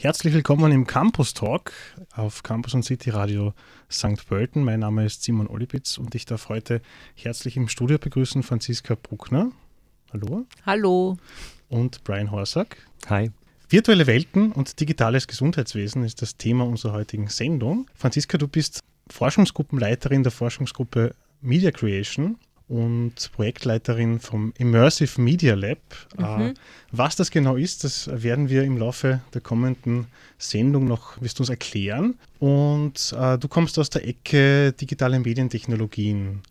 Herzlich willkommen im Campus Talk auf Campus und City Radio St. Pölten. Mein Name ist Simon Olipitz und ich darf heute herzlich im Studio begrüßen Franziska Bruckner. Hallo. Hallo. Und Brian Horsack. Hi. Virtuelle Welten und digitales Gesundheitswesen ist das Thema unserer heutigen Sendung. Franziska, du bist Forschungsgruppenleiterin der Forschungsgruppe Media Creation und Projektleiterin vom Immersive Media Lab. Mhm. Äh, was das genau ist, das werden wir im Laufe der kommenden Sendung noch, wirst du uns erklären. Und äh, du kommst aus der Ecke digitale Medientechnologien,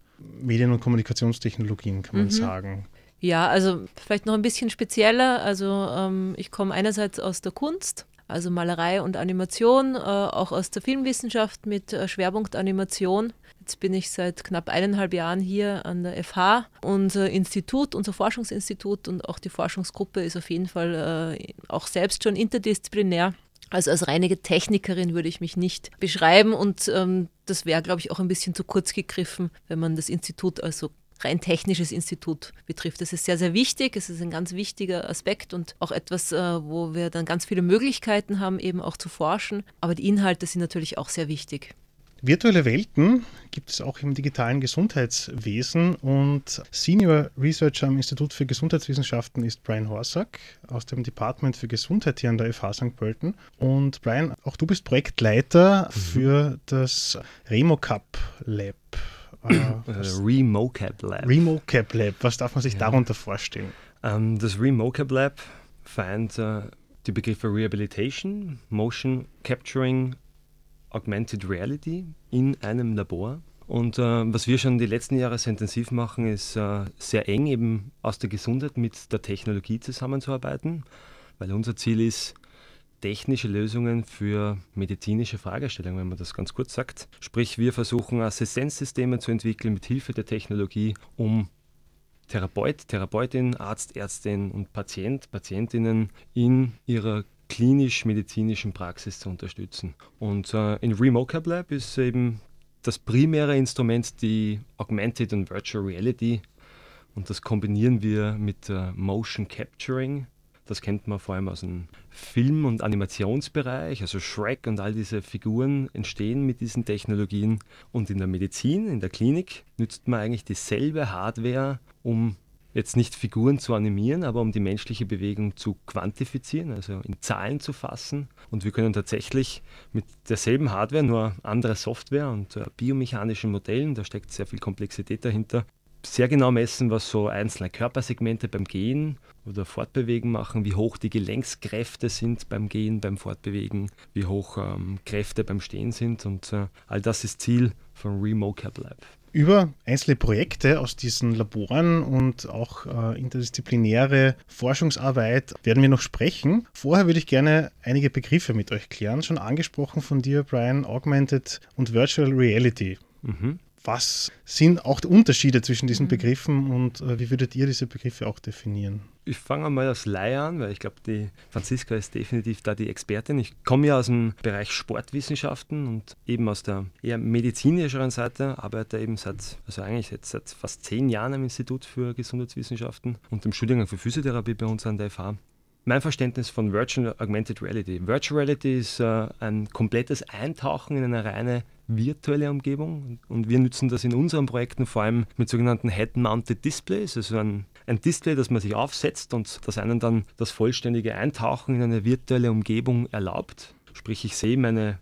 Medien- und Kommunikationstechnologien, kann man mhm. sagen. Ja, also vielleicht noch ein bisschen spezieller. Also ähm, ich komme einerseits aus der Kunst, also Malerei und Animation, äh, auch aus der Filmwissenschaft mit äh, Schwerpunkt Animation. Jetzt bin ich seit knapp eineinhalb Jahren hier an der FH. Unser Institut, unser Forschungsinstitut und auch die Forschungsgruppe ist auf jeden Fall äh, auch selbst schon interdisziplinär. Also als reine Technikerin würde ich mich nicht beschreiben und ähm, das wäre, glaube ich, auch ein bisschen zu kurz gegriffen, wenn man das Institut als so rein technisches Institut betrifft. Das ist sehr, sehr wichtig. Es ist ein ganz wichtiger Aspekt und auch etwas, äh, wo wir dann ganz viele Möglichkeiten haben, eben auch zu forschen. Aber die Inhalte sind natürlich auch sehr wichtig. Virtuelle Welten gibt es auch im digitalen Gesundheitswesen und Senior Researcher am Institut für Gesundheitswissenschaften ist Brian Horsack aus dem Department für Gesundheit hier an der FH St. Pölten. Und Brian, auch du bist Projektleiter mhm. für das RemoCap Lab. Äh, äh RemoCap Lab. RemoCap Lab, was darf man sich ja. darunter vorstellen? Um, ähm, das RemoCap Lab vereint uh, die Begriffe Rehabilitation, Motion Capturing Augmented Reality in einem Labor. Und äh, was wir schon die letzten Jahre sehr intensiv machen, ist äh, sehr eng eben aus der Gesundheit mit der Technologie zusammenzuarbeiten, weil unser Ziel ist, technische Lösungen für medizinische Fragestellungen, wenn man das ganz kurz sagt. Sprich, wir versuchen Assistenzsysteme zu entwickeln mit Hilfe der Technologie, um Therapeut, Therapeutin, Arzt, Ärztin und Patient, Patientinnen in ihrer klinisch-medizinischen Praxis zu unterstützen. Und äh, in RemoCap Lab ist eben das primäre Instrument die Augmented und Virtual Reality. Und das kombinieren wir mit äh, Motion Capturing. Das kennt man vor allem aus dem Film- und Animationsbereich. Also Shrek und all diese Figuren entstehen mit diesen Technologien. Und in der Medizin, in der Klinik, nützt man eigentlich dieselbe Hardware, um jetzt nicht Figuren zu animieren, aber um die menschliche Bewegung zu quantifizieren, also in Zahlen zu fassen. Und wir können tatsächlich mit derselben Hardware, nur andere Software und äh, biomechanischen Modellen, da steckt sehr viel Komplexität dahinter, sehr genau messen, was so einzelne Körpersegmente beim Gehen oder Fortbewegen machen, wie hoch die Gelenkskräfte sind beim Gehen, beim Fortbewegen, wie hoch ähm, Kräfte beim Stehen sind. Und äh, all das ist Ziel von RemoCap Lab. Über einzelne Projekte aus diesen Laboren und auch äh, interdisziplinäre Forschungsarbeit werden wir noch sprechen. Vorher würde ich gerne einige Begriffe mit euch klären. Schon angesprochen von dir, Brian, Augmented und Virtual Reality. Mhm was sind auch die Unterschiede zwischen diesen mhm. Begriffen und äh, wie würdet ihr diese Begriffe auch definieren? Ich fange mal als Laie an, weil ich glaube, die Franziska ist definitiv da die Expertin. Ich komme ja aus dem Bereich Sportwissenschaften und eben aus der eher medizinischeren Seite, arbeite eben seit, also eigentlich jetzt seit fast zehn Jahren am Institut für Gesundheitswissenschaften und im Studiengang für Physiotherapie bei uns an der FH mein Verständnis von Virtual Augmented Reality. Virtual Reality ist äh, ein komplettes Eintauchen in eine reine virtuelle Umgebung und wir nutzen das in unseren Projekten vor allem mit sogenannten Head-Mounted Displays, also ein, ein Display, das man sich aufsetzt und das einen dann das vollständige Eintauchen in eine virtuelle Umgebung erlaubt. Sprich, ich sehe meine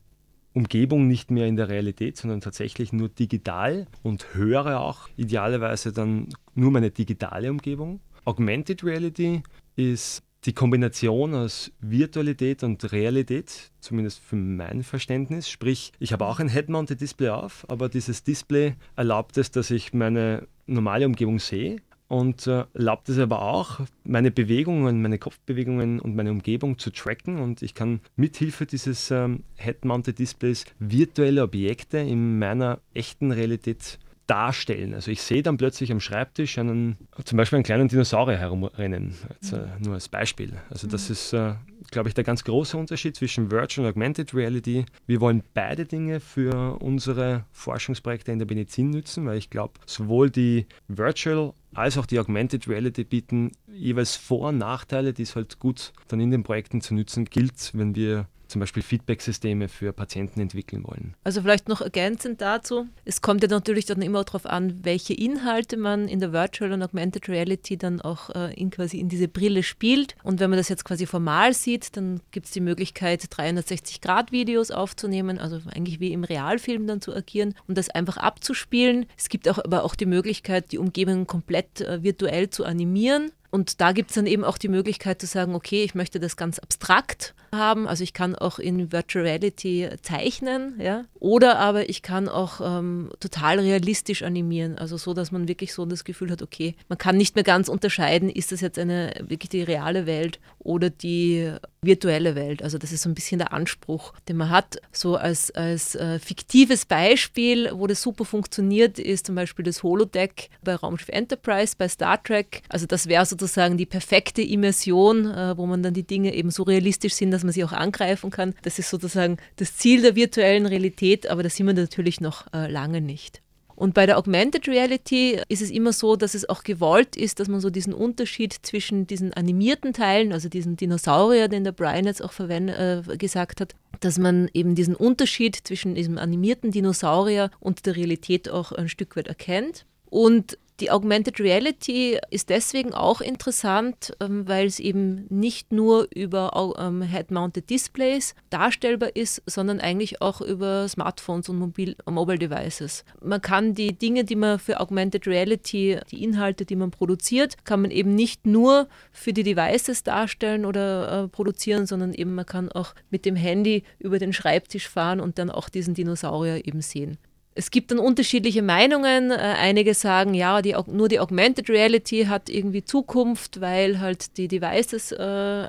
Umgebung nicht mehr in der Realität, sondern tatsächlich nur digital und höre auch idealerweise dann nur meine digitale Umgebung. Augmented Reality ist die Kombination aus Virtualität und Realität, zumindest für mein Verständnis, sprich, ich habe auch ein Head-Mounted Display auf, aber dieses Display erlaubt es, dass ich meine normale Umgebung sehe. Und äh, erlaubt es aber auch, meine Bewegungen, meine Kopfbewegungen und meine Umgebung zu tracken. Und ich kann mithilfe dieses ähm, Head-Mounted Displays virtuelle Objekte in meiner echten Realität darstellen. Also ich sehe dann plötzlich am Schreibtisch einen, zum Beispiel einen kleinen Dinosaurier herumrennen, äh, nur als Beispiel. Also das mhm. ist, äh, glaube ich, der ganz große Unterschied zwischen Virtual und Augmented Reality. Wir wollen beide Dinge für unsere Forschungsprojekte in der Medizin nutzen, weil ich glaube, sowohl die Virtual als auch die Augmented Reality bieten jeweils Vor- und Nachteile, die es halt gut dann in den Projekten zu nutzen gilt, wenn wir zum Beispiel Feedback-Systeme für Patienten entwickeln wollen. Also vielleicht noch ergänzend dazu, es kommt ja natürlich dann immer darauf an, welche Inhalte man in der Virtual und Augmented Reality dann auch äh, in quasi in diese Brille spielt. Und wenn man das jetzt quasi formal sieht, dann gibt es die Möglichkeit, 360-Grad-Videos aufzunehmen, also eigentlich wie im Realfilm dann zu agieren und das einfach abzuspielen. Es gibt auch aber auch die Möglichkeit, die Umgebung komplett äh, virtuell zu animieren. Und da gibt es dann eben auch die Möglichkeit zu sagen, okay, ich möchte das ganz abstrakt haben. Also ich kann auch in Virtual Reality zeichnen, ja. Oder aber ich kann auch ähm, total realistisch animieren. Also so, dass man wirklich so das Gefühl hat, okay, man kann nicht mehr ganz unterscheiden, ist das jetzt eine wirklich die reale Welt oder die virtuelle Welt. Also das ist so ein bisschen der Anspruch, den man hat. So als, als äh, fiktives Beispiel, wo das super funktioniert, ist zum Beispiel das Holodeck bei Raumschiff Enterprise, bei Star Trek. Also das wäre sozusagen die perfekte Immersion, äh, wo man dann die Dinge eben so realistisch sind, dass man sie auch angreifen kann. Das ist sozusagen das Ziel der virtuellen Realität, aber da sind wir natürlich noch äh, lange nicht. Und bei der Augmented Reality ist es immer so, dass es auch gewollt ist, dass man so diesen Unterschied zwischen diesen animierten Teilen, also diesen Dinosaurier, den der Brian jetzt auch äh, gesagt hat, dass man eben diesen Unterschied zwischen diesem animierten Dinosaurier und der Realität auch ein Stück weit erkennt. Und die Augmented Reality ist deswegen auch interessant, ähm, weil es eben nicht nur über ähm, Head-Mounted Displays darstellbar ist, sondern eigentlich auch über Smartphones und Mobil Mobile Devices. Man kann die Dinge, die man für Augmented Reality, die Inhalte, die man produziert, kann man eben nicht nur für die Devices darstellen oder äh, produzieren, sondern eben man kann auch mit dem Handy über den Schreibtisch fahren und dann auch diesen Dinosaurier eben sehen. Es gibt dann unterschiedliche Meinungen. Äh, einige sagen, ja, die, nur die Augmented Reality hat irgendwie Zukunft, weil halt die Devices äh,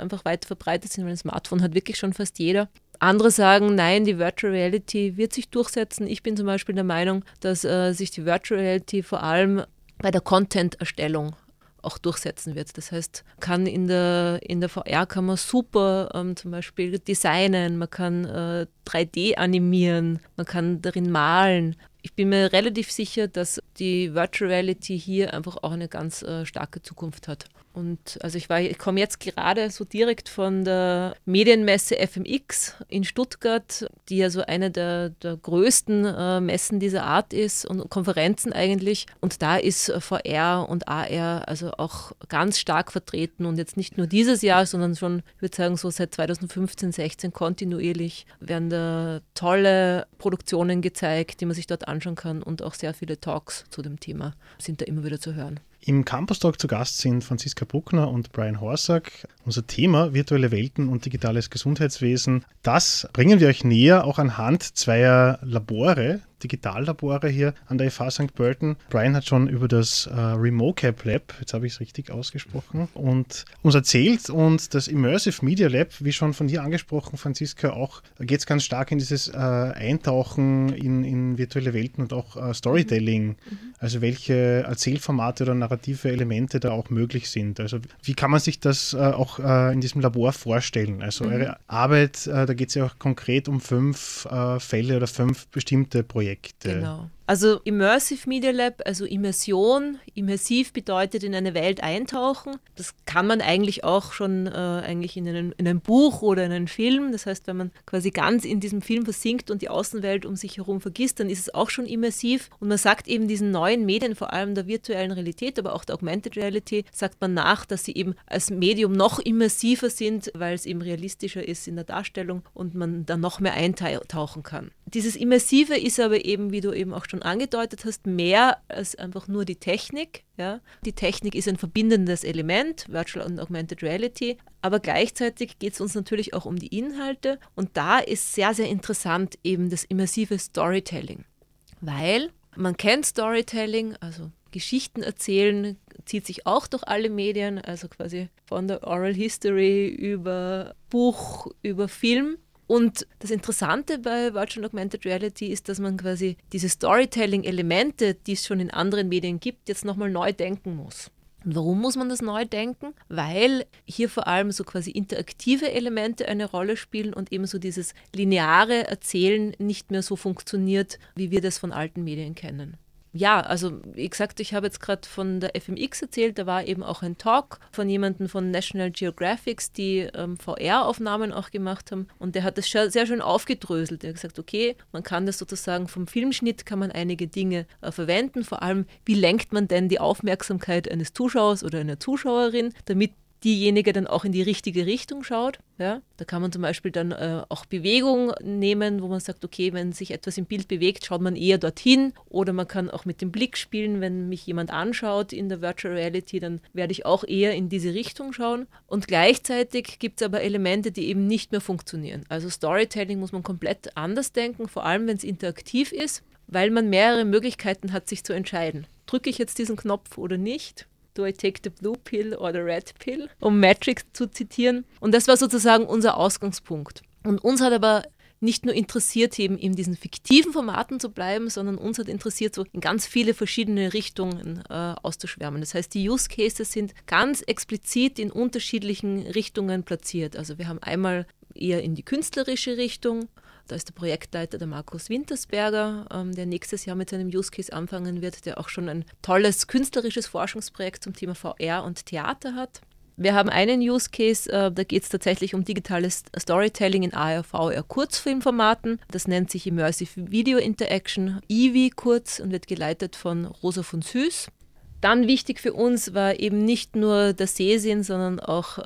einfach weit verbreitet sind, weil ein Smartphone hat wirklich schon fast jeder. Andere sagen, nein, die Virtual Reality wird sich durchsetzen. Ich bin zum Beispiel der Meinung, dass äh, sich die Virtual Reality vor allem bei der Content-Erstellung auch durchsetzen wird. Das heißt, kann in der, in der VR kann man super ähm, zum Beispiel designen, man kann äh, 3D animieren, man kann darin malen. Ich bin mir relativ sicher, dass die Virtual Reality hier einfach auch eine ganz äh, starke Zukunft hat. Und also ich, ich komme jetzt gerade so direkt von der Medienmesse FMX in Stuttgart, die ja so eine der, der größten äh, Messen dieser Art ist und Konferenzen eigentlich. Und da ist VR und AR also auch ganz stark vertreten und jetzt nicht nur dieses Jahr, sondern schon, ich würde sagen, so seit 2015, 16 kontinuierlich werden da tolle Produktionen gezeigt, die man sich dort anschauen kann und auch sehr viele Talks zu dem Thema sind da immer wieder zu hören. Im Campus Talk zu Gast sind Franziska Bruckner und Brian Horsack. Unser Thema virtuelle Welten und digitales Gesundheitswesen. Das bringen wir euch näher auch anhand zweier Labore, Digitallabore hier an der FH St. Pölten. Brian hat schon über das äh, RemoCap Lab, jetzt habe ich es richtig ausgesprochen, und uns erzählt. Und das Immersive Media Lab, wie schon von dir angesprochen, Franziska, auch geht es ganz stark in dieses äh, Eintauchen in, in, virtuelle Welten und auch äh, Storytelling. Mhm. Also welche Erzählformate oder narrative Elemente da auch möglich sind. Also wie kann man sich das äh, auch äh, in diesem Labor vorstellen? Also mhm. eure Arbeit, äh, da geht es ja auch konkret um fünf Fälle oder fünf bestimmte Projekte. Projekte. Genau. Also Immersive Media Lab, also Immersion. Immersiv bedeutet in eine Welt eintauchen. Das kann man eigentlich auch schon äh, eigentlich in, einen, in ein Buch oder in einen Film. Das heißt, wenn man quasi ganz in diesem Film versinkt und die Außenwelt um sich herum vergisst, dann ist es auch schon immersiv. Und man sagt eben diesen neuen Medien, vor allem der virtuellen Realität, aber auch der Augmented Reality, sagt man nach, dass sie eben als Medium noch immersiver sind, weil es eben realistischer ist in der Darstellung und man da noch mehr eintauchen kann. Dieses Immersive ist aber eben, wie du eben auch schon schon angedeutet hast, mehr als einfach nur die Technik. Ja. Die Technik ist ein verbindendes Element, Virtual und Augmented Reality, aber gleichzeitig geht es uns natürlich auch um die Inhalte und da ist sehr, sehr interessant eben das immersive Storytelling, weil man kennt Storytelling, also Geschichten erzählen, zieht sich auch durch alle Medien, also quasi von der Oral History über Buch, über Film. Und das Interessante bei Virtual Augmented Reality ist, dass man quasi diese Storytelling-Elemente, die es schon in anderen Medien gibt, jetzt nochmal neu denken muss. Und warum muss man das neu denken? Weil hier vor allem so quasi interaktive Elemente eine Rolle spielen und eben so dieses lineare Erzählen nicht mehr so funktioniert, wie wir das von alten Medien kennen. Ja, also wie gesagt, ich habe jetzt gerade von der FMX erzählt, da war eben auch ein Talk von jemandem von National Geographic, die ähm, VR-Aufnahmen auch gemacht haben und der hat das sehr schön aufgedröselt. Er hat gesagt, okay, man kann das sozusagen vom Filmschnitt kann man einige Dinge äh, verwenden, vor allem wie lenkt man denn die Aufmerksamkeit eines Zuschauers oder einer Zuschauerin, damit diejenige dann auch in die richtige Richtung schaut. Ja? Da kann man zum Beispiel dann äh, auch Bewegung nehmen, wo man sagt, okay, wenn sich etwas im Bild bewegt, schaut man eher dorthin. Oder man kann auch mit dem Blick spielen, wenn mich jemand anschaut in der Virtual Reality, dann werde ich auch eher in diese Richtung schauen. Und gleichzeitig gibt es aber Elemente, die eben nicht mehr funktionieren. Also Storytelling muss man komplett anders denken, vor allem wenn es interaktiv ist, weil man mehrere Möglichkeiten hat, sich zu entscheiden. Drücke ich jetzt diesen Knopf oder nicht? Do I take the blue pill or the red pill? Um Matrix zu zitieren. Und das war sozusagen unser Ausgangspunkt. Und uns hat aber nicht nur interessiert, eben in diesen fiktiven Formaten zu bleiben, sondern uns hat interessiert, so in ganz viele verschiedene Richtungen äh, auszuschwärmen. Das heißt, die Use Cases sind ganz explizit in unterschiedlichen Richtungen platziert. Also wir haben einmal eher in die künstlerische Richtung, da ist der Projektleiter der Markus Wintersberger, ähm, der nächstes Jahr mit seinem Use Case anfangen wird, der auch schon ein tolles künstlerisches Forschungsprojekt zum Thema VR und Theater hat. Wir haben einen Use Case, äh, da geht es tatsächlich um digitales Storytelling in AR, VR Kurzfilmformaten. Das nennt sich Immersive Video Interaction, IVI kurz und wird geleitet von Rosa von Süß. Dann wichtig für uns war eben nicht nur der Sehsinn, sondern auch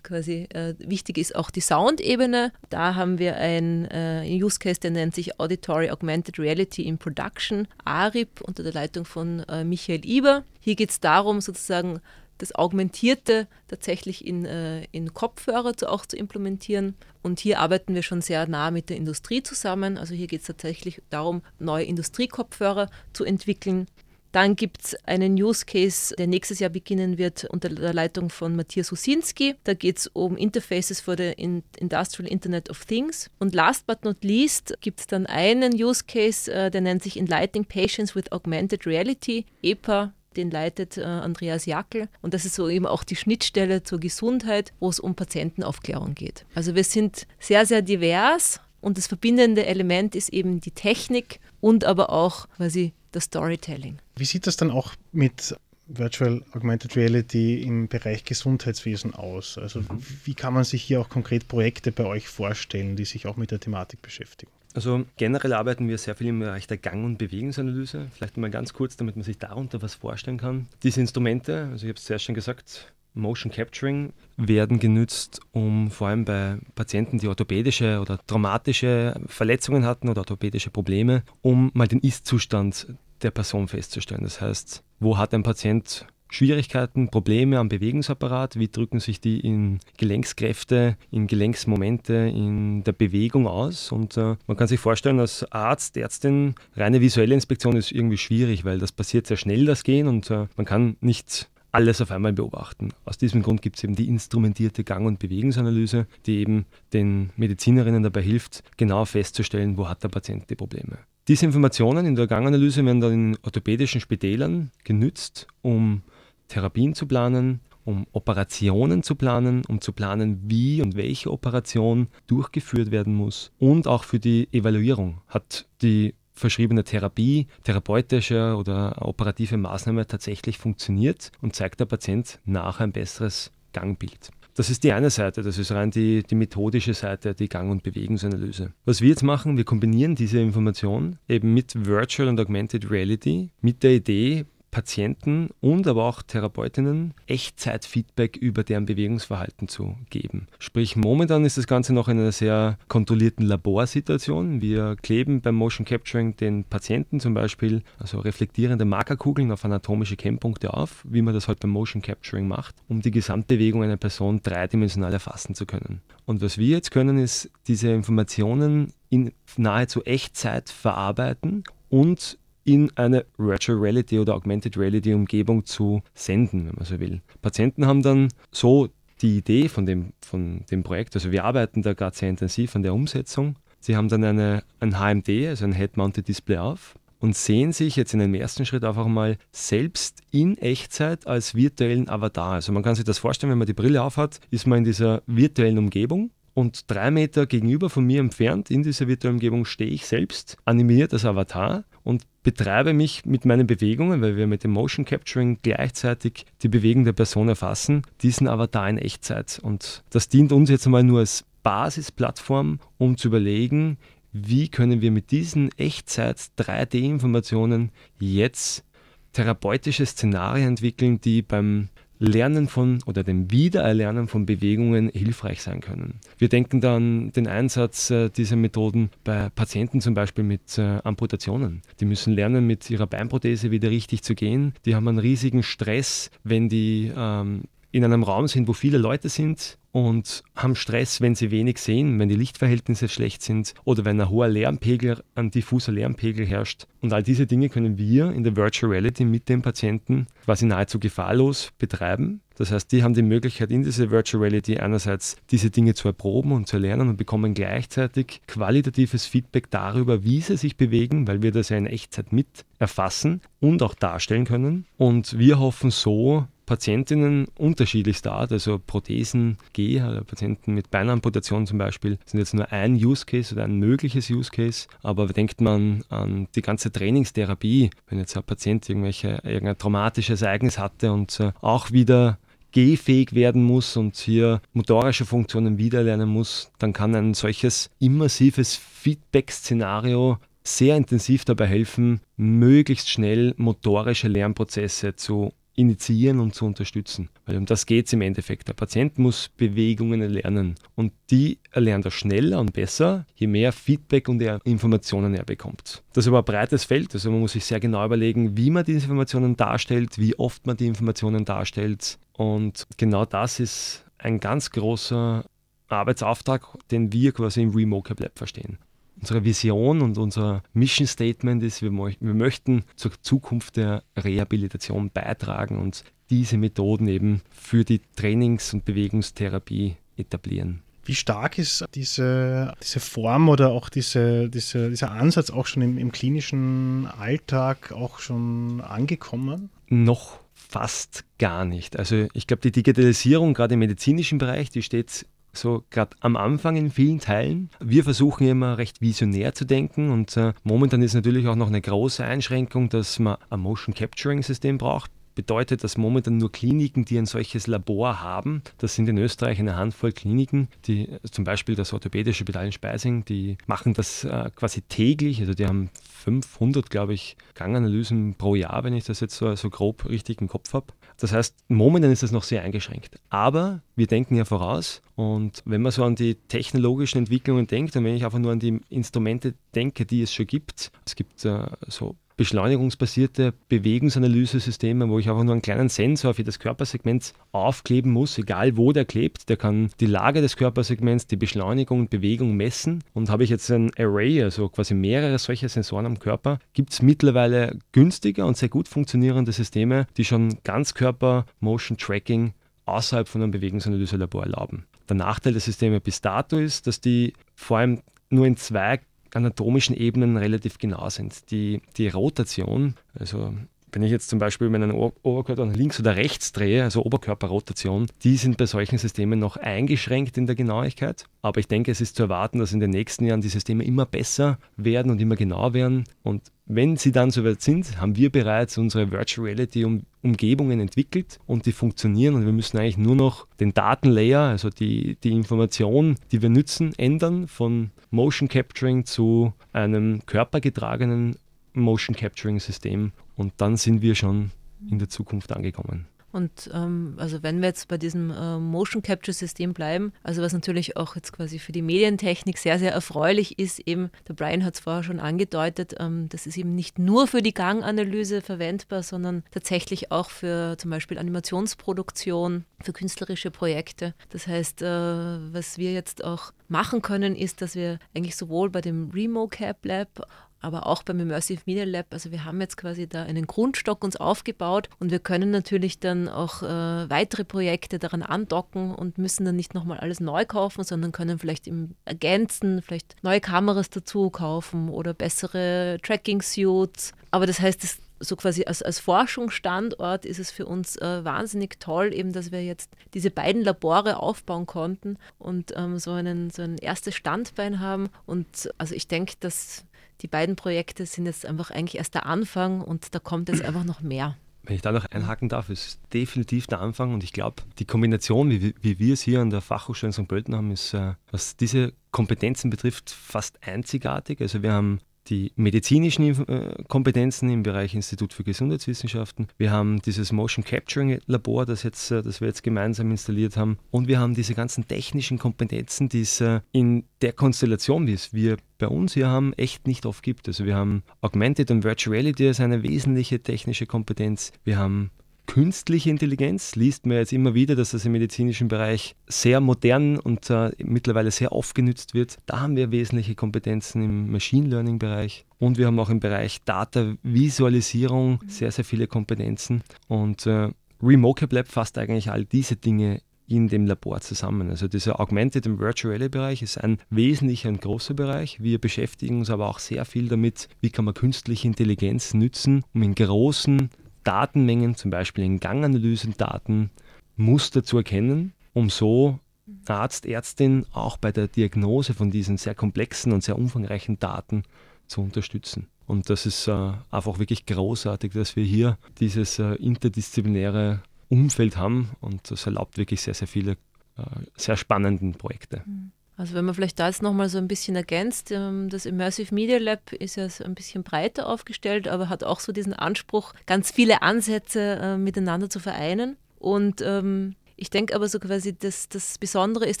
quasi äh, wichtig ist auch die Soundebene. Da haben wir einen äh, Use Case, der nennt sich Auditory Augmented Reality in Production, ARIP, unter der Leitung von äh, Michael Iber. Hier geht es darum, sozusagen das Augmentierte tatsächlich in, äh, in Kopfhörer zu, auch zu implementieren. Und hier arbeiten wir schon sehr nah mit der Industrie zusammen. Also hier geht es tatsächlich darum, neue Industriekopfhörer zu entwickeln. Dann gibt es einen Use Case, der nächstes Jahr beginnen wird unter der Leitung von Matthias Husinski. Da geht es um Interfaces for the Industrial Internet of Things. Und last but not least gibt es dann einen Use Case, äh, der nennt sich Enlightening Patients with Augmented Reality, EPA. Den leitet äh, Andreas Jackel. Und das ist so eben auch die Schnittstelle zur Gesundheit, wo es um Patientenaufklärung geht. Also wir sind sehr, sehr divers und das verbindende Element ist eben die Technik und aber auch quasi das Storytelling. Wie sieht das dann auch mit Virtual Augmented Reality im Bereich Gesundheitswesen aus? Also wie kann man sich hier auch konkret Projekte bei euch vorstellen, die sich auch mit der Thematik beschäftigen? Also generell arbeiten wir sehr viel im Bereich der Gang- und Bewegungsanalyse. Vielleicht mal ganz kurz, damit man sich darunter was vorstellen kann. Diese Instrumente, also ich habe es zuerst schon gesagt, Motion Capturing werden genützt, um vor allem bei Patienten, die orthopädische oder traumatische Verletzungen hatten oder orthopädische Probleme, um mal den Ist-Zustand der Person festzustellen. Das heißt, wo hat ein Patient Schwierigkeiten, Probleme am Bewegungsapparat, wie drücken sich die in Gelenkskräfte, in Gelenksmomente, in der Bewegung aus. Und äh, man kann sich vorstellen, als Arzt, Ärztin, reine visuelle Inspektion ist irgendwie schwierig, weil das passiert sehr schnell, das Gehen, und äh, man kann nicht alles auf einmal beobachten. Aus diesem Grund gibt es eben die instrumentierte Gang- und Bewegungsanalyse, die eben den Medizinerinnen dabei hilft, genau festzustellen, wo hat der Patient die Probleme. Diese Informationen in der Ganganalyse werden dann in orthopädischen Spitälern genützt, um Therapien zu planen, um Operationen zu planen, um zu planen, wie und welche Operation durchgeführt werden muss und auch für die Evaluierung. Hat die verschriebene Therapie, therapeutische oder operative Maßnahme tatsächlich funktioniert und zeigt der Patient nachher ein besseres Gangbild. Das ist die eine Seite, das ist rein die, die methodische Seite, die Gang- und Bewegungsanalyse. Was wir jetzt machen, wir kombinieren diese Information eben mit Virtual und Augmented Reality, mit der Idee, Patienten und aber auch Therapeutinnen Echtzeitfeedback über deren Bewegungsverhalten zu geben. Sprich, momentan ist das Ganze noch in einer sehr kontrollierten Laborsituation. Wir kleben beim Motion Capturing den Patienten zum Beispiel, also reflektierende Markerkugeln auf anatomische Kennpunkte auf, wie man das heute beim Motion Capturing macht, um die Gesamtbewegung einer Person dreidimensional erfassen zu können. Und was wir jetzt können, ist diese Informationen in nahezu Echtzeit verarbeiten und in eine Virtual Reality oder Augmented Reality Umgebung zu senden, wenn man so will. Patienten haben dann so die Idee von dem, von dem Projekt, also wir arbeiten da gerade sehr intensiv an der Umsetzung. Sie haben dann eine, ein HMD, also ein Head-Mounted Display auf und sehen sich jetzt in einem ersten Schritt einfach mal selbst in Echtzeit als virtuellen Avatar. Also man kann sich das vorstellen, wenn man die Brille aufhat, ist man in dieser virtuellen Umgebung und drei Meter gegenüber von mir entfernt in dieser virtuellen Umgebung stehe ich selbst, animiert als Avatar und betreibe mich mit meinen Bewegungen, weil wir mit dem Motion Capturing gleichzeitig die Bewegung der Person erfassen, diesen Avatar in Echtzeit. Und das dient uns jetzt einmal nur als Basisplattform, um zu überlegen, wie können wir mit diesen Echtzeit 3D-Informationen jetzt therapeutische Szenarien entwickeln, die beim Lernen von oder dem Wiedererlernen von Bewegungen hilfreich sein können. Wir denken dann den Einsatz äh, dieser Methoden bei Patienten zum Beispiel mit äh, Amputationen. Die müssen lernen, mit ihrer Beinprothese wieder richtig zu gehen. Die haben einen riesigen Stress, wenn die ähm, in einem Raum sind, wo viele Leute sind und haben Stress, wenn sie wenig sehen, wenn die Lichtverhältnisse schlecht sind oder wenn ein hoher Lärmpegel, ein diffuser Lärmpegel herrscht. Und all diese Dinge können wir in der Virtual Reality mit dem Patienten quasi nahezu gefahrlos betreiben. Das heißt, die haben die Möglichkeit, in dieser Virtual Reality einerseits diese Dinge zu erproben und zu lernen und bekommen gleichzeitig qualitatives Feedback darüber, wie sie sich bewegen, weil wir das ja in Echtzeit mit erfassen und auch darstellen können. Und wir hoffen so, Patientinnen unterschiedlichster Art, also Prothesen, G, also Patienten mit Beinamputation zum Beispiel, sind jetzt nur ein Use Case oder ein mögliches Use Case. Aber denkt man an die ganze Trainingstherapie, wenn jetzt ein Patient irgendwelche, irgendein traumatisches Ereignis hatte und äh, auch wieder gehfähig werden muss und hier motorische Funktionen wiederlernen muss, dann kann ein solches immersives Feedback-Szenario sehr intensiv dabei helfen, möglichst schnell motorische Lernprozesse zu initiieren und zu unterstützen. Weil um das geht es im Endeffekt. Der Patient muss Bewegungen erlernen und die erlernt er schneller und besser, je mehr Feedback und Informationen er bekommt. Das ist aber ein breites Feld, also man muss sich sehr genau überlegen, wie man diese Informationen darstellt, wie oft man die Informationen darstellt und genau das ist ein ganz großer Arbeitsauftrag, den wir quasi im Remocap Lab verstehen unsere Vision und unser Mission Statement ist, wir, wir möchten zur Zukunft der Rehabilitation beitragen und diese Methoden eben für die Trainings- und Bewegungstherapie etablieren. Wie stark ist diese, diese Form oder auch diese, diese, dieser Ansatz auch schon im, im klinischen Alltag auch schon angekommen? Noch fast gar nicht. Also ich glaube, die Digitalisierung gerade im medizinischen Bereich, die steht so gerade am Anfang in vielen Teilen. Wir versuchen immer recht visionär zu denken und äh, momentan ist natürlich auch noch eine große Einschränkung, dass man ein Motion Capturing System braucht bedeutet, dass momentan nur Kliniken, die ein solches Labor haben, das sind in Österreich eine Handvoll Kliniken, die zum Beispiel das orthopädische Spital in Speising, die machen das äh, quasi täglich, also die haben 500, glaube ich, Ganganalysen pro Jahr, wenn ich das jetzt so, so grob richtig im Kopf habe. Das heißt, momentan ist das noch sehr eingeschränkt. Aber wir denken ja voraus und wenn man so an die technologischen Entwicklungen denkt und wenn ich einfach nur an die Instrumente denke, die es schon gibt, es gibt äh, so beschleunigungsbasierte Bewegungsanalysesysteme, wo ich einfach nur einen kleinen Sensor für das Körpersegment aufkleben muss, egal wo der klebt. Der kann die Lage des Körpersegments, die Beschleunigung und Bewegung messen. Und habe ich jetzt ein Array, also quasi mehrere solcher Sensoren am Körper, gibt es mittlerweile günstiger und sehr gut funktionierende Systeme, die schon Ganzkörper-Motion-Tracking außerhalb von einem Bewegungsanalyselabor erlauben. Der Nachteil der Systeme bis dato ist, dass die vor allem nur in zwei anatomischen Ebenen relativ genau sind. Die, die Rotation, also wenn ich jetzt zum Beispiel meinen Oberkörper nach links oder rechts drehe, also Oberkörperrotation, die sind bei solchen Systemen noch eingeschränkt in der Genauigkeit. Aber ich denke, es ist zu erwarten, dass in den nächsten Jahren die Systeme immer besser werden und immer genauer werden. Und wenn sie dann soweit sind, haben wir bereits unsere Virtual Reality Umgebungen entwickelt und die funktionieren und wir müssen eigentlich nur noch den Datenlayer, also die, die Information, die wir nützen, ändern von Motion Capturing zu einem körpergetragenen Motion Capturing System und dann sind wir schon in der Zukunft angekommen. Und ähm, also wenn wir jetzt bei diesem äh, Motion Capture System bleiben, also was natürlich auch jetzt quasi für die Medientechnik sehr, sehr erfreulich ist, eben, der Brian hat es vorher schon angedeutet, ähm, das ist eben nicht nur für die Ganganalyse verwendbar, sondern tatsächlich auch für zum Beispiel Animationsproduktion, für künstlerische Projekte. Das heißt, äh, was wir jetzt auch machen können, ist, dass wir eigentlich sowohl bei dem RemoCap Lab aber auch beim Immersive Media Lab. Also wir haben jetzt quasi da einen Grundstock uns aufgebaut und wir können natürlich dann auch äh, weitere Projekte daran andocken und müssen dann nicht nochmal alles neu kaufen, sondern können vielleicht im ergänzen, vielleicht neue Kameras dazu kaufen oder bessere Tracking-Suits. Aber das heißt, das so quasi als, als Forschungsstandort ist es für uns äh, wahnsinnig toll, eben, dass wir jetzt diese beiden Labore aufbauen konnten und ähm, so, einen, so ein erstes Standbein haben. Und also ich denke, dass die beiden Projekte sind jetzt einfach eigentlich erst der Anfang und da kommt jetzt einfach noch mehr. Wenn ich da noch einhaken darf, ist definitiv der Anfang und ich glaube, die Kombination, wie, wie wir es hier an der Fachhochschule in St. Pölten haben, ist, äh, was diese Kompetenzen betrifft, fast einzigartig. Also wir haben die medizinischen äh, Kompetenzen im Bereich Institut für Gesundheitswissenschaften. Wir haben dieses Motion Capturing Labor, das, jetzt, äh, das wir jetzt gemeinsam installiert haben. Und wir haben diese ganzen technischen Kompetenzen, die es äh, in der Konstellation, wie es wir bei uns hier haben, echt nicht oft gibt. Also wir haben Augmented und Virtual Reality als eine wesentliche technische Kompetenz. Wir haben künstliche Intelligenz liest man jetzt immer wieder, dass das im medizinischen Bereich sehr modern und äh, mittlerweile sehr oft genützt wird. Da haben wir wesentliche Kompetenzen im Machine Learning Bereich und wir haben auch im Bereich Data Visualisierung sehr, sehr viele Kompetenzen und äh, Remocap Lab fasst eigentlich all diese Dinge in dem Labor zusammen. Also dieser Augmented und Virtual Reality Bereich ist ein wesentlicher und großer Bereich. Wir beschäftigen uns aber auch sehr viel damit, wie kann man künstliche Intelligenz nutzen, um in großen Datenmengen, zum Beispiel in Ganganalysendaten, Muster zu erkennen, um so Arzt, Ärztin auch bei der Diagnose von diesen sehr komplexen und sehr umfangreichen Daten zu unterstützen. Und das ist äh, einfach wirklich großartig, dass wir hier dieses äh, interdisziplinäre Umfeld haben und das erlaubt wirklich sehr, sehr viele äh, sehr spannende Projekte. Mhm. Also wenn man vielleicht da jetzt nochmal so ein bisschen ergänzt, ähm, das Immersive Media Lab ist ja so ein bisschen breiter aufgestellt, aber hat auch so diesen Anspruch, ganz viele Ansätze äh, miteinander zu vereinen. Und ähm, ich denke aber so quasi, das, das Besondere ist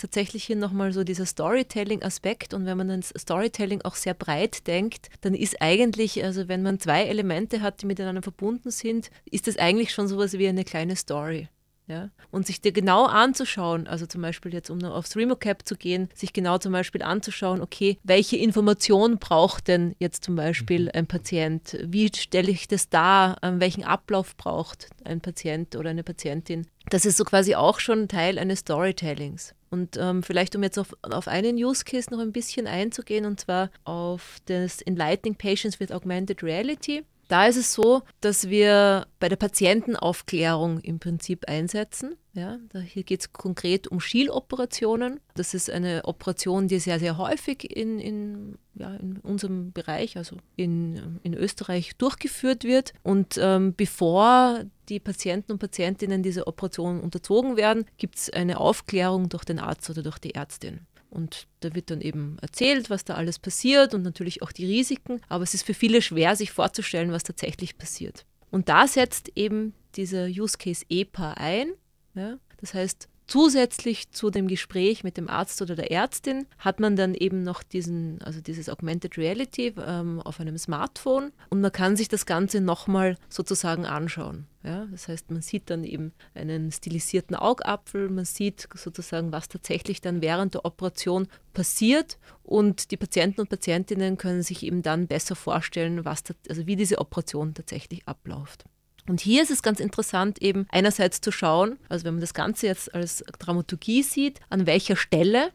tatsächlich hier nochmal so dieser Storytelling-Aspekt. Und wenn man dann Storytelling auch sehr breit denkt, dann ist eigentlich, also wenn man zwei Elemente hat, die miteinander verbunden sind, ist das eigentlich schon sowas wie eine kleine Story. Ja? Und sich dir genau anzuschauen, also zum Beispiel jetzt, um aufs Remocap zu gehen, sich genau zum Beispiel anzuschauen, okay, welche Information braucht denn jetzt zum Beispiel mhm. ein Patient? Wie stelle ich das dar? Ähm, welchen Ablauf braucht ein Patient oder eine Patientin? Das ist so quasi auch schon Teil eines Storytellings. Und ähm, vielleicht, um jetzt auf, auf einen Use Case noch ein bisschen einzugehen, und zwar auf das Enlightening Patients with Augmented Reality. Da ist es so, dass wir bei der Patientenaufklärung im Prinzip einsetzen. Ja, hier geht es konkret um Schieloperationen. Das ist eine Operation, die sehr, sehr häufig in, in, ja, in unserem Bereich, also in, in Österreich, durchgeführt wird. Und ähm, bevor die Patienten und Patientinnen dieser Operation unterzogen werden, gibt es eine Aufklärung durch den Arzt oder durch die Ärztin. Und da wird dann eben erzählt, was da alles passiert und natürlich auch die Risiken. Aber es ist für viele schwer, sich vorzustellen, was tatsächlich passiert. Und da setzt eben dieser Use Case EPA ein. Ja? Das heißt, Zusätzlich zu dem Gespräch mit dem Arzt oder der Ärztin hat man dann eben noch diesen, also dieses Augmented Reality ähm, auf einem Smartphone und man kann sich das Ganze nochmal sozusagen anschauen. Ja, das heißt, man sieht dann eben einen stilisierten Augapfel, man sieht sozusagen, was tatsächlich dann während der Operation passiert und die Patienten und Patientinnen können sich eben dann besser vorstellen, was, also wie diese Operation tatsächlich abläuft. Und hier ist es ganz interessant, eben einerseits zu schauen, also wenn man das Ganze jetzt als Dramaturgie sieht, an welcher Stelle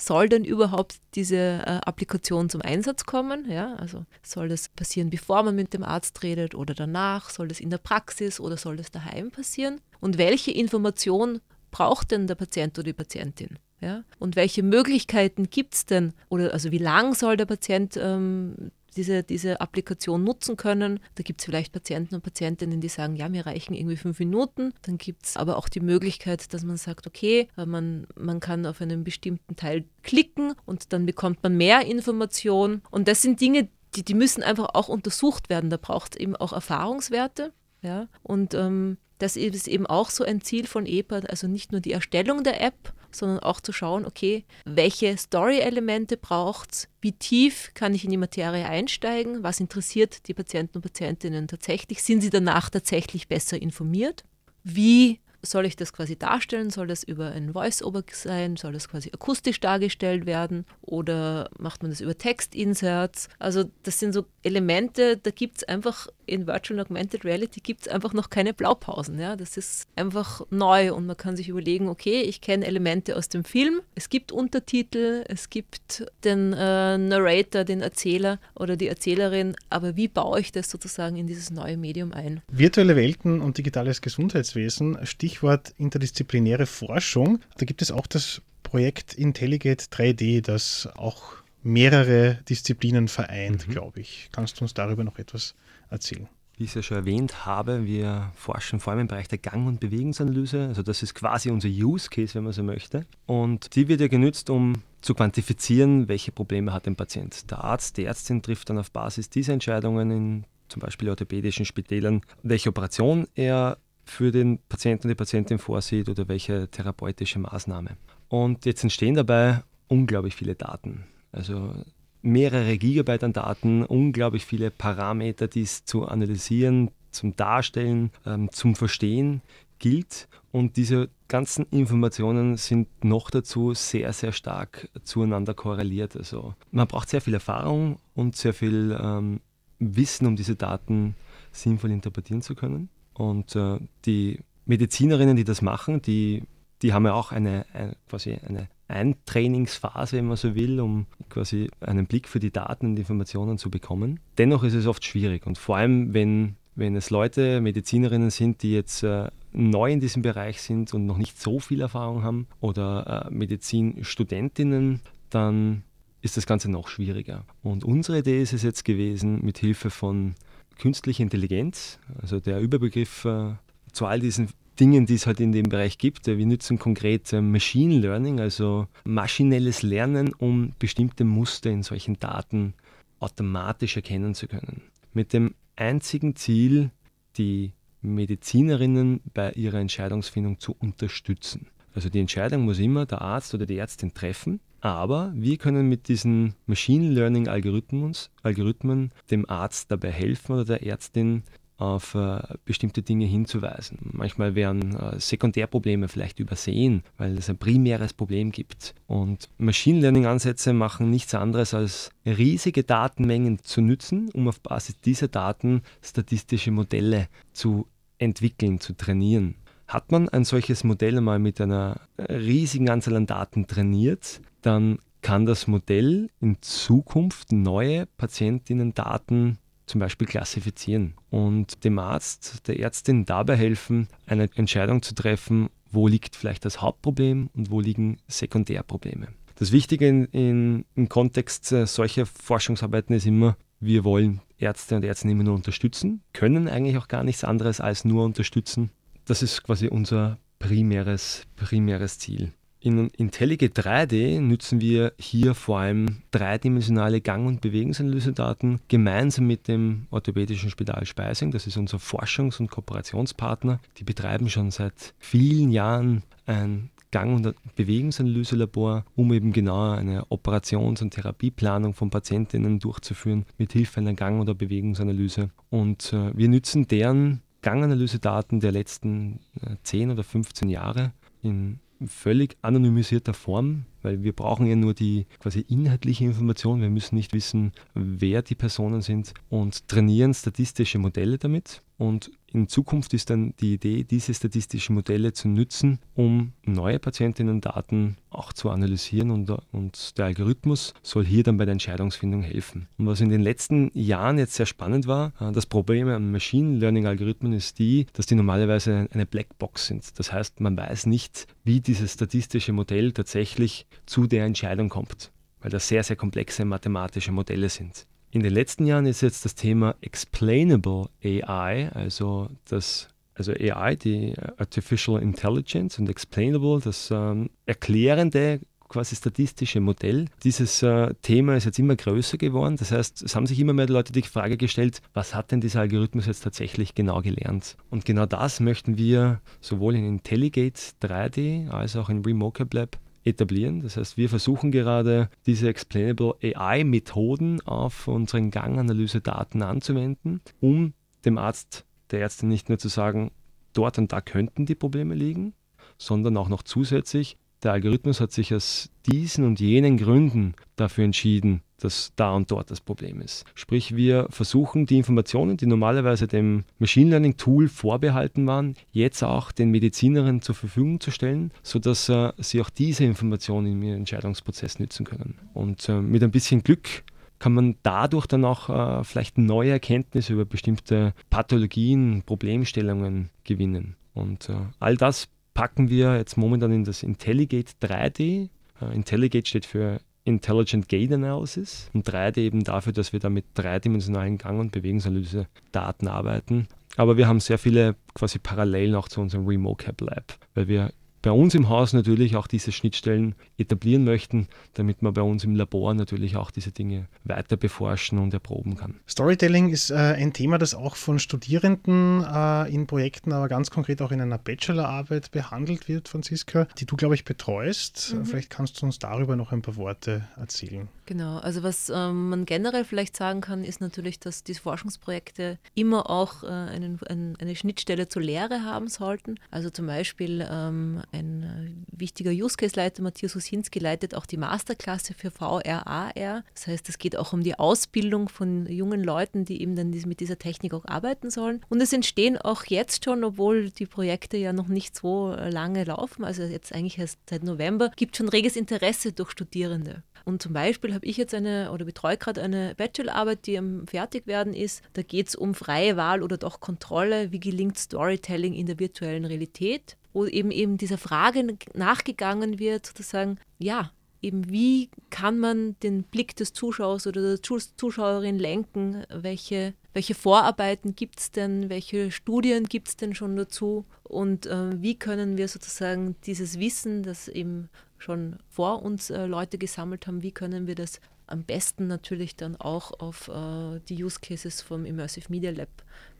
soll denn überhaupt diese äh, Applikation zum Einsatz kommen? Ja, also soll das passieren, bevor man mit dem Arzt redet oder danach? Soll das in der Praxis oder soll das daheim passieren? Und welche Information braucht denn der Patient oder die Patientin? Ja? Und welche Möglichkeiten gibt es denn? Oder also wie lang soll der Patient ähm, diese, diese Applikation nutzen können. Da gibt es vielleicht Patienten und Patientinnen, die sagen, ja, mir reichen irgendwie fünf Minuten. Dann gibt es aber auch die Möglichkeit, dass man sagt, okay, äh, man, man kann auf einen bestimmten Teil klicken und dann bekommt man mehr Information. Und das sind Dinge, die, die müssen einfach auch untersucht werden. Da braucht es eben auch Erfahrungswerte. Ja? Und ähm, das ist eben auch so ein Ziel von EPA, also nicht nur die Erstellung der App, sondern auch zu schauen, okay, welche Story-Elemente braucht es, wie tief kann ich in die Materie einsteigen, was interessiert die Patienten und Patientinnen tatsächlich, sind sie danach tatsächlich besser informiert, wie soll ich das quasi darstellen? Soll das über ein Voice-Over sein? Soll das quasi akustisch dargestellt werden? Oder macht man das über Text-Inserts? Also das sind so Elemente, da gibt es einfach in Virtual Augmented Reality gibt es einfach noch keine Blaupausen. Ja? Das ist einfach neu und man kann sich überlegen, okay, ich kenne Elemente aus dem Film, es gibt Untertitel, es gibt den äh, Narrator, den Erzähler oder die Erzählerin, aber wie baue ich das sozusagen in dieses neue Medium ein? Virtuelle Welten und digitales Gesundheitswesen, Stichwort interdisziplinäre Forschung. Da gibt es auch das Projekt Intelligate 3D, das auch mehrere Disziplinen vereint, Mhm. glaube ich. Kannst du uns darüber noch etwas erzählen? Wie ich es ja schon erwähnt habe, wir forschen vor allem im Bereich der Gang- und Bewegungsanalyse. Also das ist quasi unser Use Case, wenn man so möchte. Und die wird ja genützt, um zu quantifizieren, welche Probleme hat ein Patient. Der Arzt, die Ärztin trifft dann auf Basis dieser Entscheidungen in zum Beispiel orthopädischen Spitälern, welche Operation er für den Patienten und die Patientin vorsieht oder welche therapeutische Maßnahme. Und jetzt entstehen dabei unglaublich viele Daten. Also mehrere Gigabyte an Daten, unglaublich viele Parameter, die es zu analysieren, zum Darstellen, ähm, zum Verstehen gilt. Und diese ganzen Informationen sind noch dazu sehr, sehr stark zueinander korreliert. Also man braucht sehr viel Erfahrung und sehr viel ähm, Wissen, um diese Daten sinnvoll interpretieren zu können. Und äh, die Medizinerinnen, die das machen, die, die haben ja auch eine, eine quasi eine Eintrainingsphase, wenn man so will, um quasi einen Blick für die Daten und Informationen zu bekommen. Dennoch ist es oft schwierig und vor allem, wenn, wenn es Leute, Medizinerinnen sind, die jetzt äh, neu in diesem Bereich sind und noch nicht so viel Erfahrung haben oder äh, Medizinstudentinnen, dann ist das Ganze noch schwieriger. Und unsere Idee ist es jetzt gewesen, mit Hilfe von künstlicher Intelligenz, also der Überbegriff äh, zu all diesen Dingen, die es halt in dem Bereich gibt. Wir nutzen konkret äh, Machine Learning, also maschinelles Lernen, um bestimmte Muster in solchen Daten automatisch erkennen zu können. Mit dem einzigen Ziel, die Medizinerinnen bei ihrer Entscheidungsfindung zu unterstützen. Also die Entscheidung muss immer der Arzt oder die Ärztin treffen, aber wir können mit diesen Machine Learning Algorithmen, dem Arzt dabei helfen oder der Ärztin auf äh, bestimmte Dinge hinzuweisen. Manchmal werden äh, Sekundärprobleme vielleicht übersehen, weil es ein primäres Problem gibt. Und Machine Learning-Ansätze machen nichts anderes als riesige Datenmengen zu nützen, um auf Basis dieser Daten statistische Modelle zu entwickeln, zu trainieren. Hat man ein solches Modell mal mit einer riesigen Anzahl an Daten trainiert, dann kann das Modell in Zukunft neue Patientinnen-Daten zum Beispiel klassifizieren und dem Arzt, der Ärztin dabei helfen, eine Entscheidung zu treffen, wo liegt vielleicht das Hauptproblem und wo liegen Sekundärprobleme. Das Wichtige in, in, im Kontext äh, solcher Forschungsarbeiten ist immer, wir wollen Ärzte und Ärzte immer nur unterstützen, können eigentlich auch gar nichts anderes als nur unterstützen. Das ist quasi unser primäres, primäres Ziel. In IntelliGate 3D nutzen wir hier vor allem dreidimensionale Gang- und Bewegungsanalysedaten gemeinsam mit dem Orthopädischen Spital Speising. Das ist unser Forschungs- und Kooperationspartner. Die betreiben schon seit vielen Jahren ein Gang- und Bewegungsanalyselabor, um eben genau eine Operations- und Therapieplanung von Patientinnen durchzuführen mit Hilfe einer Gang- oder Bewegungsanalyse. Und äh, wir nutzen deren Ganganalysedaten der letzten äh, 10 oder 15 Jahre in völlig anonymisierter Form, weil wir brauchen ja nur die quasi inhaltliche Information. Wir müssen nicht wissen, wer die Personen sind und trainieren statistische Modelle damit. Und in Zukunft ist dann die Idee, diese statistischen Modelle zu nutzen, um neue Patientinnen-Daten auch zu analysieren und, und der Algorithmus soll hier dann bei der Entscheidungsfindung helfen. Und was in den letzten Jahren jetzt sehr spannend war, äh, das Problem an Machine Learning-Algorithmen ist die, dass die normalerweise eine Blackbox sind. Das heißt, man weiß nicht, wie dieses statistische Modell tatsächlich zu der Entscheidung kommt, weil das sehr, sehr komplexe mathematische Modelle sind. In den letzten Jahren ist jetzt das Thema Explainable AI, also das also AI, die Artificial Intelligence und Explainable, das ähm, erklärende quasi statistische Modell. Dieses äh, Thema ist jetzt immer größer geworden. Das heißt, es haben sich immer mehr Leute die Frage gestellt, was hat denn dieser Algorithmus jetzt tatsächlich genau gelernt? Und genau das möchten wir sowohl in IntelliGate 3D als auch in Remocap Lab etablieren. Das heißt, wir versuchen gerade diese Explainable AI-Methoden auf unseren Ganganalyse-Daten anzuwenden, um dem Arzt, der Ärztin nicht nur zu sagen, dort und da könnten die Probleme liegen, sondern auch noch zusätzlich, der Algorithmus hat sich aus diesen und jenen Gründen dafür entschieden, dass da und dort das Problem ist. Sprich, wir versuchen die Informationen, die normalerweise dem Machine Learning Tool vorbehalten waren, jetzt auch den Medizinerinnen zur Verfügung zu stellen, sodass äh, sie auch diese Informationen in ihrem Entscheidungsprozess nützen können. Und äh, mit ein bisschen Glück kann man dadurch dann auch äh, vielleicht neue Erkenntnisse über bestimmte Pathologien, Problemstellungen gewinnen. Und äh, all das packen wir jetzt momentan in das IntelliGate 3D. Uh, IntelliGate steht für Intelligent Gate Analysis und 3D eben dafür, dass wir da mit dreidimensionalen Gang- und Bewegungsanalyse Daten arbeiten. Aber wir haben sehr viele quasi Parallelen auch zu unserem RemoCap Lab, weil wir bei uns im Haus natürlich auch diese Schnittstellen etablieren möchten, damit man bei uns im Labor natürlich auch diese Dinge weiter beforschen und erproben kann. Storytelling ist äh, ein Thema, das auch von Studierenden äh, in Projekten, aber ganz konkret auch in einer Bachelorarbeit behandelt wird, Franziska, die du, glaube ich, betreust. Mhm. Vielleicht kannst du uns darüber noch ein paar Worte erzählen. Genau, also was ähm, man generell vielleicht sagen kann, ist natürlich, dass diese Forschungsprojekte immer auch äh, einen, ein, eine Schnittstelle zur Lehre haben sollten. Also zum Beispiel ähm, ein äh, wichtiger Use Case Leiter, Matthias Husinski, leitet auch die Masterklasse für VRAR. Das heißt, es geht auch um die Ausbildung von jungen Leuten, die eben dann mit dieser Technik auch arbeiten sollen. Und es entstehen auch jetzt schon, obwohl die Projekte ja noch nicht so äh, lange laufen, also jetzt eigentlich erst seit November, gibt schon reges Interesse durch Studierende. Und zum Beispiel habe ich jetzt eine oder betreue gerade eine Bachelorarbeit, die am Fertigwerden ist. Da geht es um freie Wahl oder doch Kontrolle. Wie gelingt Storytelling in der virtuellen Realität? Wo eben eben dieser Frage nachgegangen wird, sozusagen, ja, eben wie kann man den Blick des Zuschauers oder der Zuschauerin lenken? Welche, welche Vorarbeiten gibt es denn? Welche Studien gibt es denn schon dazu? Und äh, wie können wir sozusagen dieses Wissen, das eben schon vor uns äh, Leute gesammelt haben, wie können wir das am besten natürlich dann auch auf äh, die Use Cases vom Immersive Media Lab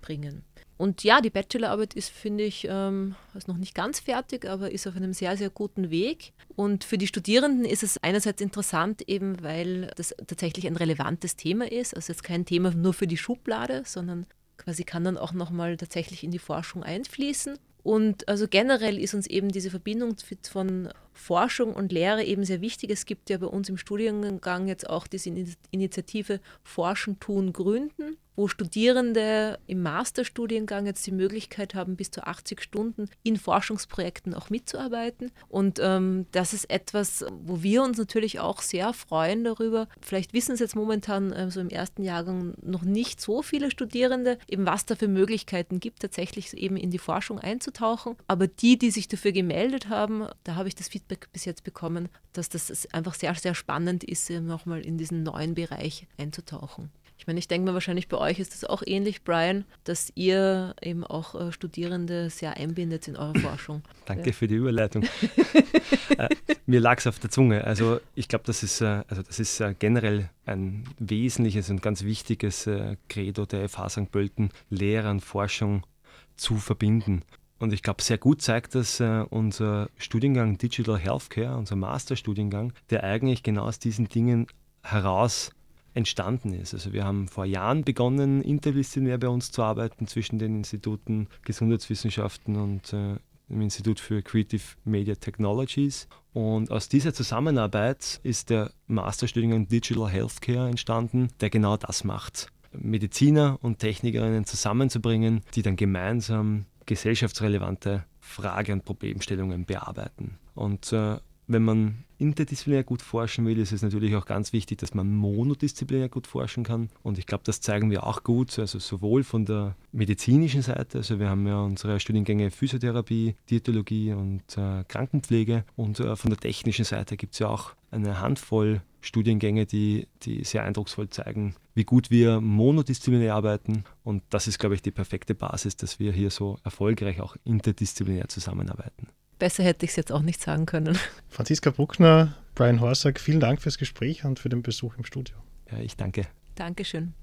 bringen. Und ja, die Bachelorarbeit ist, finde ich, ähm, ist noch nicht ganz fertig, aber ist auf einem sehr, sehr guten Weg. Und für die Studierenden ist es einerseits interessant, eben weil das tatsächlich ein relevantes Thema ist. Also jetzt kein Thema nur für die Schublade, sondern quasi kann dann auch nochmal tatsächlich in die Forschung einfließen. Und also generell ist uns eben diese Verbindung von Forschung und Lehre eben sehr wichtig. Es gibt ja bei uns im Studiengang jetzt auch diese Initiative Forschen, Tun, Gründen wo Studierende im Masterstudiengang jetzt die Möglichkeit haben, bis zu 80 Stunden in Forschungsprojekten auch mitzuarbeiten. Und ähm, das ist etwas, wo wir uns natürlich auch sehr freuen darüber. Vielleicht wissen es jetzt momentan äh, so im ersten Jahrgang noch nicht so viele Studierende, eben was da für Möglichkeiten gibt, tatsächlich eben in die Forschung einzutauchen. Aber die, die sich dafür gemeldet haben, da habe ich das Feedback bis jetzt bekommen, dass das einfach sehr, sehr spannend ist, nochmal in diesen neuen Bereich einzutauchen. Ich meine, ich denke mir wahrscheinlich bei euch ist das auch ähnlich, Brian, dass ihr eben auch äh, Studierende sehr einbindet in eure Forschung. Danke ja. für die Überleitung. äh, mir lag es auf der Zunge. Also ich glaube, das ist, äh, also das ist generell ein wesentliches und ganz wichtiges Credo der FH St. Pölten, Lehre und Forschung zu verbinden. Und ich glaube, sehr gut zeigt das äh, unser Studiengang Digital Healthcare, unser Masterstudiengang, der eigentlich genau aus diesen Dingen heraus entstanden ist. Also wir haben vor Jahren begonnen, interdisziplinär bei uns zu arbeiten zwischen den Instituten Gesundheitswissenschaften und äh, dem Institut für Creative Media Technologies. Und aus dieser Zusammenarbeit ist der Masterstudiengang Digital Healthcare entstanden, der genau das macht. Mediziner und Technikerinnen zusammenzubringen, die dann gemeinsam gesellschaftsrelevante Frage- und Problemstellungen bearbeiten. Und äh, wenn man interdisziplinär gut forschen will, ist es natürlich auch ganz wichtig, dass man monodisziplinär gut forschen kann. Und ich glaube, das zeigen wir auch gut, also sowohl von der medizinischen Seite, also wir haben ja unsere Studiengänge Physiotherapie, Diätologie und äh, Krankenpflege. Und äh, von der technischen Seite gibt es ja auch eine Handvoll Studiengänge, die, die sehr eindrucksvoll zeigen, wie gut wir monodisziplinär arbeiten. Und das ist, glaube ich, die perfekte Basis, dass wir hier so erfolgreich auch interdisziplinär zusammenarbeiten. Besser hätte ich es jetzt auch nicht sagen können. Franziska Bruckner, Brian Horsack, vielen Dank fürs Gespräch und für den Besuch im Studio. Ja, ich danke. Dankeschön.